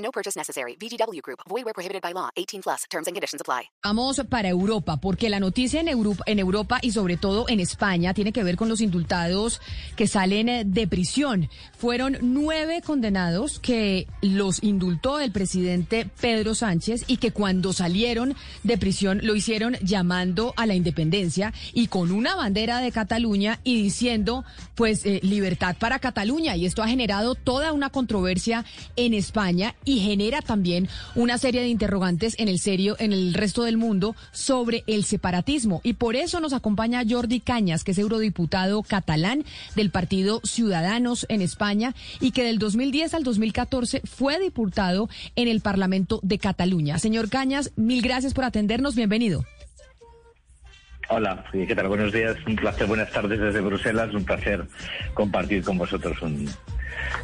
No purchase necessary. VGW Group. Void where prohibited by law. 18 plus. Terms and conditions apply. Vamos para Europa, porque la noticia en Europa, y sobre todo en España tiene que ver con los indultados que salen eh, de prisión. Fueron nueve condenados que los indultó el presidente Pedro Sánchez y que cuando salieron de prisión lo hicieron llamando a la independencia y con una bandera de Cataluña y diciendo, pues, eh, libertad para Cataluña. Y esto ha generado toda una controversia en España genera también una serie de interrogantes en el serio en el resto del mundo sobre el separatismo y por eso nos acompaña Jordi Cañas, que es eurodiputado catalán del Partido Ciudadanos en España y que del 2010 al 2014 fue diputado en el Parlamento de Cataluña. Señor Cañas, mil gracias por atendernos, bienvenido. Hola, ¿qué tal? Buenos días, un placer, buenas tardes desde Bruselas, un placer compartir con vosotros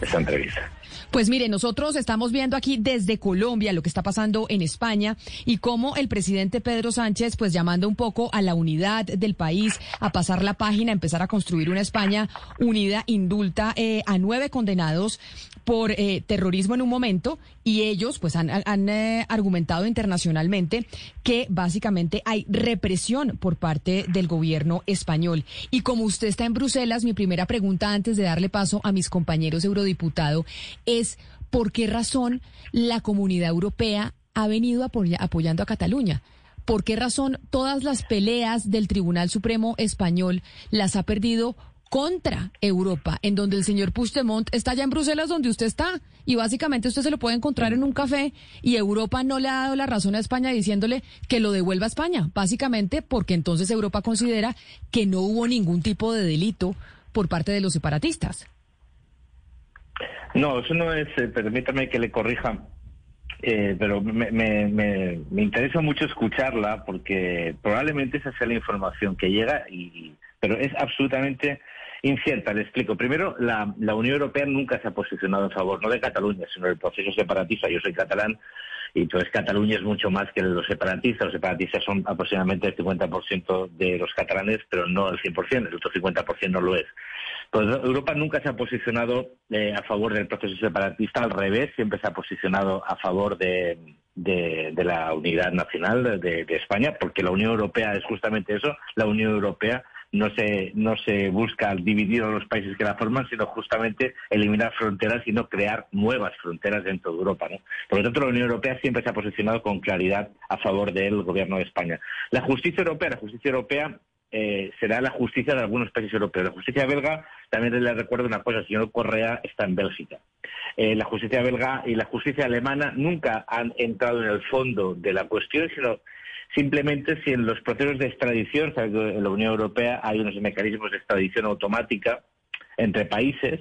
esta entrevista. Pues mire, nosotros estamos viendo aquí desde Colombia lo que está pasando en España y cómo el presidente Pedro Sánchez, pues llamando un poco a la unidad del país, a pasar la página, a empezar a construir una España unida, indulta eh, a nueve condenados por eh, terrorismo en un momento y ellos pues han, eh, argumentado internacionalmente que básicamente hay represión por parte del gobierno español. Y como usted está en Bruselas, mi primera pregunta antes de darle paso a mis compañeros eurodiputados es por qué razón la comunidad europea ha venido apoyando a Cataluña. ¿Por qué razón todas las peleas del Tribunal Supremo español las ha perdido contra Europa, en donde el señor Puigdemont está allá en Bruselas donde usted está y básicamente usted se lo puede encontrar en un café y Europa no le ha dado la razón a España diciéndole que lo devuelva a España, básicamente porque entonces Europa considera que no hubo ningún tipo de delito por parte de los separatistas. No, eso no es, eh, permítame que le corrija, eh, pero me, me, me, interesa mucho escucharla porque probablemente esa sea la información que llega, y, pero es absolutamente incierta. Le explico. Primero, la, la, Unión Europea nunca se ha posicionado en favor, no de Cataluña, sino del proceso separatista. Yo soy catalán y entonces Cataluña es mucho más que los separatistas. Los separatistas son aproximadamente el 50% de los catalanes, pero no el 100%, el otro 50% no lo es. Europa nunca se ha posicionado eh, a favor del proceso separatista, al revés, siempre se ha posicionado a favor de, la unidad nacional de España, porque la Unión Europea es justamente eso, la Unión Europea no se, no se busca dividir a los países que la forman, sino justamente eliminar fronteras y no crear nuevas fronteras dentro de Europa. Por lo tanto, la Unión Europea siempre se ha posicionado con claridad a favor del gobierno de España. La justicia europea, la justicia europea eh, será la justicia de algunos países europeos. La justicia belga, también le recuerdo una cosa, el señor Correa está en Bélgica. Eh, la justicia belga y la justicia alemana nunca han entrado en el fondo de la cuestión, sino Simplemente si en los procesos de extradición, en la Unión Europea hay unos mecanismos de extradición automática entre países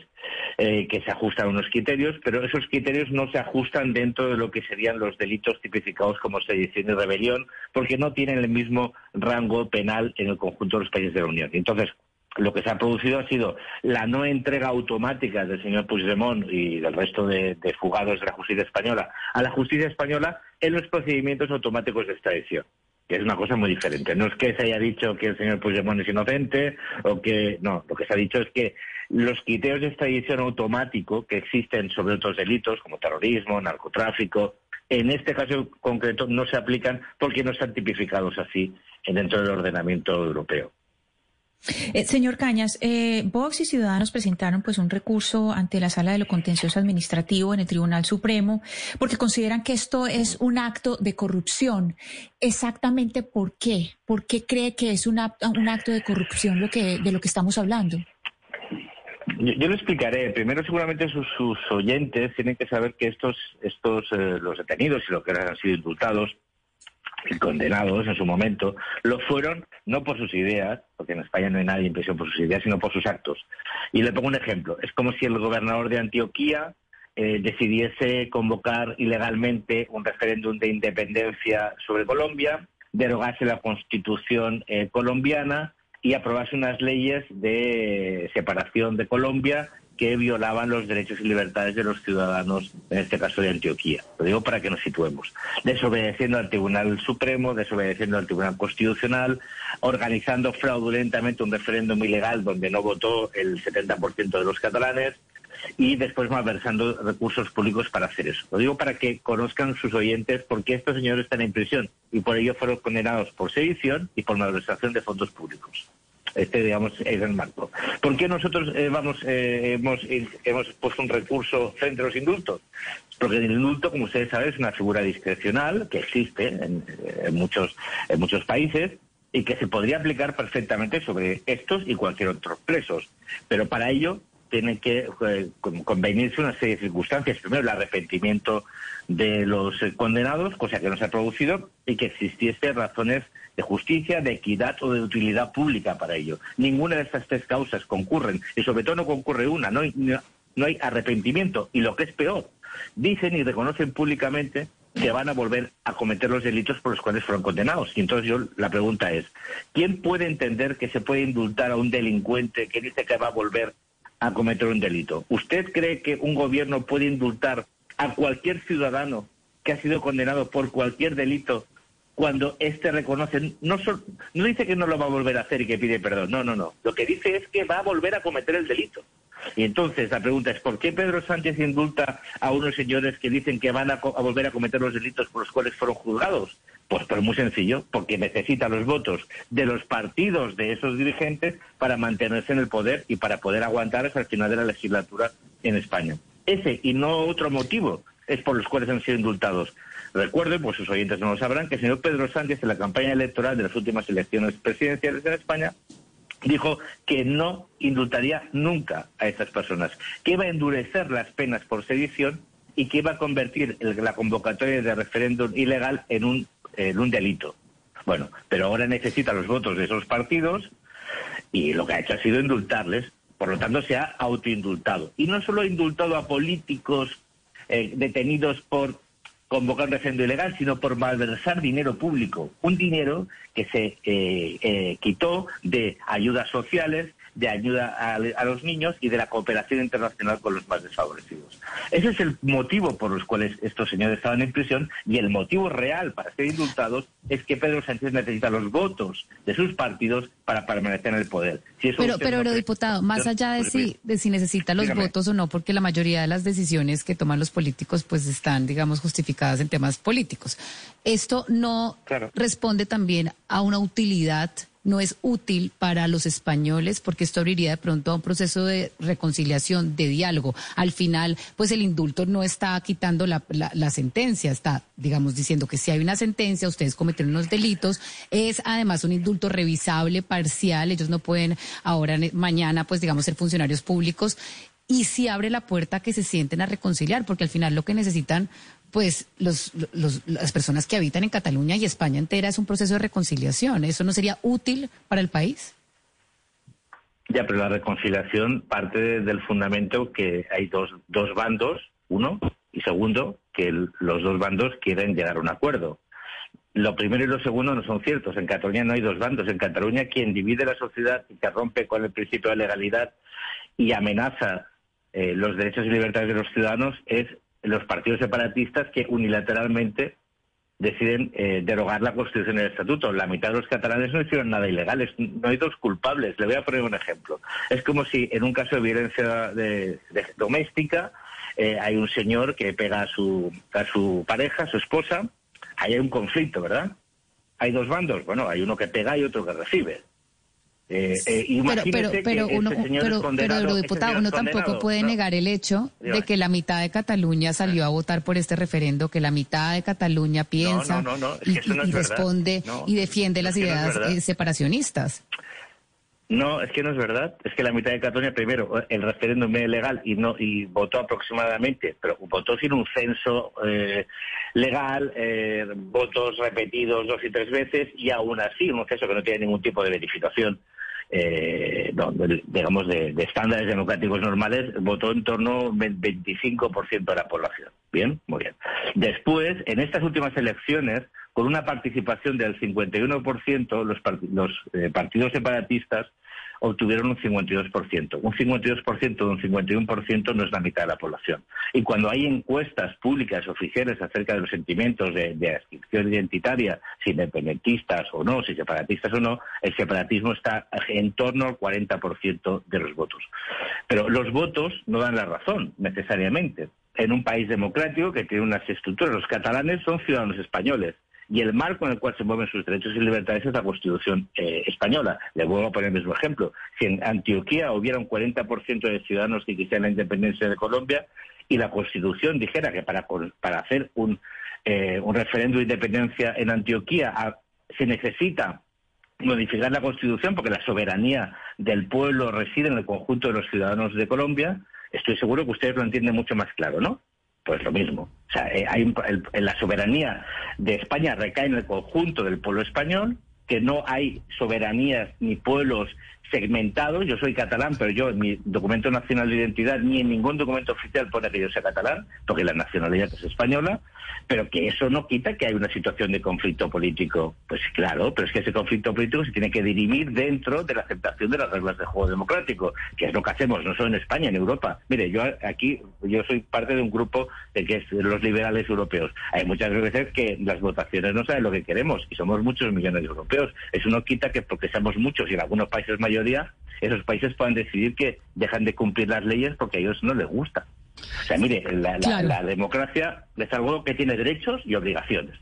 eh, que se ajustan a unos criterios, pero esos criterios no se ajustan dentro de lo que serían los delitos tipificados como sedición y rebelión, porque no tienen el mismo rango penal en el conjunto de los países de la Unión. Entonces, lo que se ha producido ha sido la no entrega automática del señor Puigdemont y del resto de, fugados de la justicia española a la justicia española en los procedimientos automáticos de extradición que es una cosa muy diferente. No es que se haya dicho que el señor Puigdemont es inocente o que no, lo que se ha dicho es que los criterios de extradición automático que existen sobre otros delitos como terrorismo, narcotráfico, en este caso concreto no se aplican porque no están tipificados así dentro del ordenamiento europeo. Eh, señor Cañas, eh, Vox y Ciudadanos presentaron pues un recurso ante la Sala de lo Contencioso Administrativo en el Tribunal Supremo porque consideran que esto es un acto de corrupción. Exactamente por qué? ¿Por qué cree que es un acto, de corrupción lo que, de lo que estamos hablando? Yo, lo explicaré. Primero, seguramente sus, oyentes tienen que saber que estos, estos eh, los detenidos y los que han sido indultados y condenados en su momento, lo fueron no por sus ideas, porque en España no hay nadie en prisión por sus ideas, sino por sus actos. Y le pongo un ejemplo. Es como si el gobernador de Antioquía eh, decidiese convocar ilegalmente un referéndum de independencia sobre Colombia, derogase la constitución eh, colombiana y aprobase unas leyes de separación de Colombia que violaban los derechos y libertades de los ciudadanos, en este caso de Antioquía. Lo digo para que nos situemos. Desobedeciendo al Tribunal Supremo, desobedeciendo al Tribunal Constitucional, organizando fraudulentamente un referéndum ilegal donde no votó el 70% de los catalanes y después malversando recursos públicos para hacer eso. Lo digo para que conozcan sus oyentes por qué estos señores están en prisión y por ello fueron condenados por sedición y por malversación de fondos públicos este digamos es el marco. ¿Por qué nosotros eh, vamos eh, hemos, hemos puesto un recurso frente a los indultos? Porque el indulto, como ustedes saben, es una figura discrecional que existe en, muchos en muchos países y que se podría aplicar perfectamente sobre estos y cualquier otro presos. Pero para ello tiene que eh, convenirse una serie de circunstancias. Primero, el arrepentimiento de los condenados, cosa que no se ha producido, y que existiese razones de justicia, de equidad o de utilidad pública para ello. Ninguna de estas tres causas concurren, y sobre todo no concurre una, no hay, no, hay arrepentimiento, y lo que es peor, dicen y reconocen públicamente que van a volver a cometer los delitos por los cuales fueron condenados. Y entonces yo la pregunta es, ¿quién puede entender que se puede indultar a un delincuente que dice que va a volver a cometer un delito? ¿Usted cree que un gobierno puede indultar a cualquier ciudadano que ha sido condenado por cualquier delito cuando éste reconoce, no, no dice que no lo va a volver a hacer y que pide perdón, no, no, no. Lo que dice es que va a volver a cometer el delito. Y entonces la pregunta es, ¿por qué Pedro Sánchez indulta a unos señores que dicen que van a, volver a cometer los delitos por los cuales fueron juzgados? Pues, pues muy sencillo, porque necesita los votos de los partidos de esos dirigentes para mantenerse en el poder y para poder aguantar hasta el final de la legislatura en España. Ese y no otro motivo es por los cuales han sido indultados. Recuerden, pues sus oyentes no lo sabrán, que el señor Pedro Sánchez en la campaña electoral de las últimas elecciones presidenciales en España dijo que no indultaría nunca a estas personas, que iba a endurecer las penas por sedición y que iba a convertir la convocatoria de referéndum ilegal en un, en un delito. Bueno, pero ahora necesita los votos de esos partidos y lo que ha hecho ha sido indultarles. Por lo tanto, se ha autoindultado. Y no solo ha indultado a políticos eh, detenidos por convocar un referéndum ilegal, sino por malversar dinero público. Un dinero que se eh, eh, quitó de ayudas sociales, de ayuda a, los niños y de la cooperación internacional con los más desfavorecidos. Ese es el motivo por los cuales estos señores estaban en prisión y el motivo real para ser indultados es que Pedro Sánchez necesita los votos de sus partidos para permanecer en el poder. pero, pero, diputado, más allá de si, de si necesita los votos o no, porque la mayoría de las decisiones que toman los políticos pues están, digamos, justificadas en temas políticos. Esto no responde también a una utilidad no es útil para los españoles porque esto abriría de pronto a un proceso de reconciliación, de diálogo. Al final, pues el indulto no está quitando la, sentencia, está, digamos, diciendo que si hay una sentencia, ustedes cometieron unos delitos, es además un indulto revisable, parcial, ellos no pueden ahora, mañana, pues digamos, ser funcionarios públicos y si abre la puerta que se sienten a reconciliar, porque al final lo que necesitan pues los, las personas que habitan en Cataluña y España entera es un proceso de reconciliación. ¿Eso no sería útil para el país? Ya, pero la reconciliación parte del fundamento que hay dos, dos bandos, uno, y segundo, que los dos bandos quieren llegar a un acuerdo. Lo primero y lo segundo no son ciertos. En Cataluña no hay dos bandos. En Cataluña quien divide la sociedad y que rompe con el principio de legalidad y amenaza eh, los derechos y libertades de los ciudadanos es los partidos separatistas que unilateralmente deciden eh, derogar la Constitución y el Estatuto. La mitad de los catalanes no hicieron nada ilegal, no hay dos culpables. Le voy a poner un ejemplo. Es como si en un caso de violencia doméstica eh, hay un señor que pega a su, a su pareja, a su esposa, ahí hay un conflicto, ¿verdad? Hay dos bandos, bueno, hay uno que pega y otro que recibe. Eh, eh, pero, pero, uno, pero, pero, diputado, uno tampoco puede negar el hecho de que la mitad de Cataluña salió a votar por este referendo, que la mitad de Cataluña piensa y, responde y defiende las ideas eh, separacionistas. No, es que no es verdad. Es que la mitad de Cataluña, primero, el referéndum es legal y no y votó aproximadamente, pero votó sin un censo legal, votos repetidos dos y tres veces y aún así un censo que no tiene ningún tipo de verificación eh, digamos, de, estándares democráticos normales, votó en torno al 25% de la población. Bien, muy bien. Después, en estas últimas elecciones, con una participación del 51%, los, los eh, partidos separatistas obtuvieron un 52%. Un 52% de un 51% no es la mitad de la población. Y cuando hay encuestas públicas oficiales acerca de los sentimientos de, de adscripción identitaria, si independentistas o no, si separatistas o no, el separatismo está en torno al 40% de los votos. Pero los votos no dan la razón, necesariamente. En un país democrático que tiene unas estructuras, los catalanes son ciudadanos españoles y el marco en el cual se mueven sus derechos y libertades es la Constitución eh, española. Le vuelvo a poner el mismo ejemplo. Si en Antioquía hubiera un 40% de ciudadanos que quisieran la independencia de Colombia y la Constitución dijera que para, para hacer un, eh, un referendo de independencia en Antioquía se necesita modificar la Constitución porque la soberanía del pueblo reside en el conjunto de los ciudadanos de Colombia, estoy seguro que ustedes lo entienden mucho más claro, ¿no? Pues lo mismo. O sea, eh, hay la soberanía de España recae en el conjunto del pueblo español, que no hay soberanías ni pueblos segmentados. Yo soy catalán, pero yo en mi documento nacional de identidad ni en ningún documento oficial pone que yo sea catalán, porque la nacionalidad es española pero que eso no quita que hay una situación de conflicto político. Pues claro, pero es que ese conflicto político se tiene que dirimir dentro de la aceptación de las reglas de juego democrático, que es lo que hacemos no solo en España, en Europa. Mire, yo aquí yo soy parte de un grupo de que es los liberales europeos. Hay muchas veces que las votaciones no saben lo que queremos y somos muchos millones de europeos. Eso no quita que porque seamos muchos y en algunos países mayoría, esos países puedan decidir que dejan de cumplir las leyes porque a ellos no les gusta. O sea, mire, la, democracia es algo que tiene derechos y obligaciones.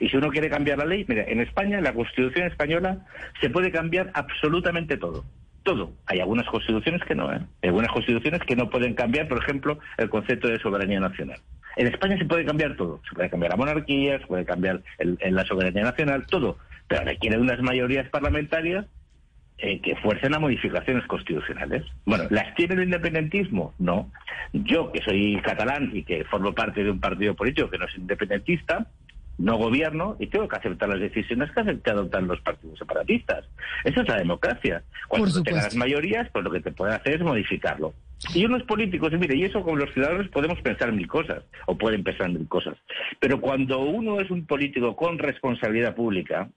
Y si uno quiere cambiar la ley, mire, en España, en la Constitución española, se puede cambiar absolutamente todo. Todo. Hay algunas constituciones que no, ¿eh? Hay algunas constituciones que no pueden cambiar, por ejemplo, el concepto de soberanía nacional. En España se puede cambiar todo. Se puede cambiar la monarquía, se puede cambiar la soberanía nacional, todo. Pero requiere de unas mayorías parlamentarias eh, que fuercen a modificaciones constitucionales. Bueno, ¿las tiene el independentismo? No. Yo, que soy catalán y que formo parte de un partido político que no es independentista, no gobierno y tengo que aceptar las decisiones que adoptan los partidos separatistas. Esa es la democracia. Cuando no tengas las mayorías, pues lo que te puede hacer es modificarlo. Y unos políticos, y mire, y eso como los ciudadanos podemos pensar mil cosas, o pueden pensar mil cosas. Pero cuando uno es un político con responsabilidad pública,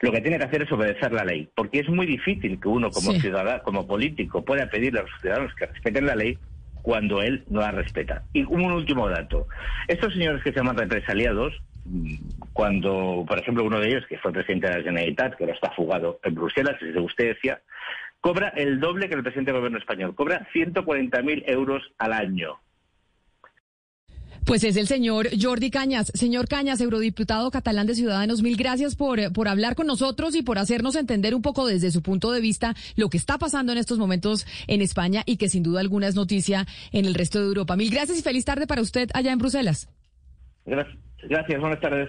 lo que tiene que hacer es obedecer la ley, porque es muy difícil que uno como ciudadano, como político, pueda pedirle a los ciudadanos que respeten la ley cuando él no la respeta. Y un último dato. Estos señores que se llaman represaliados, mm, cuando, por ejemplo, uno de ellos, que fue presidente de la Generalitat, que ahora está fugado en Bruselas, como usted decía, cobra el doble que el presidente del gobierno español. Cobra 140.000 euros al año. Pues es el señor Jordi Cañas. Señor Cañas, eurodiputado catalán de Ciudadanos, mil gracias por, por hablar con nosotros y por hacernos entender un poco desde su punto de vista lo que está pasando en estos momentos en España y que sin duda alguna es noticia en el resto de Europa. Mil gracias y feliz tarde para usted allá en Bruselas. Gracias, gracias buenas tardes.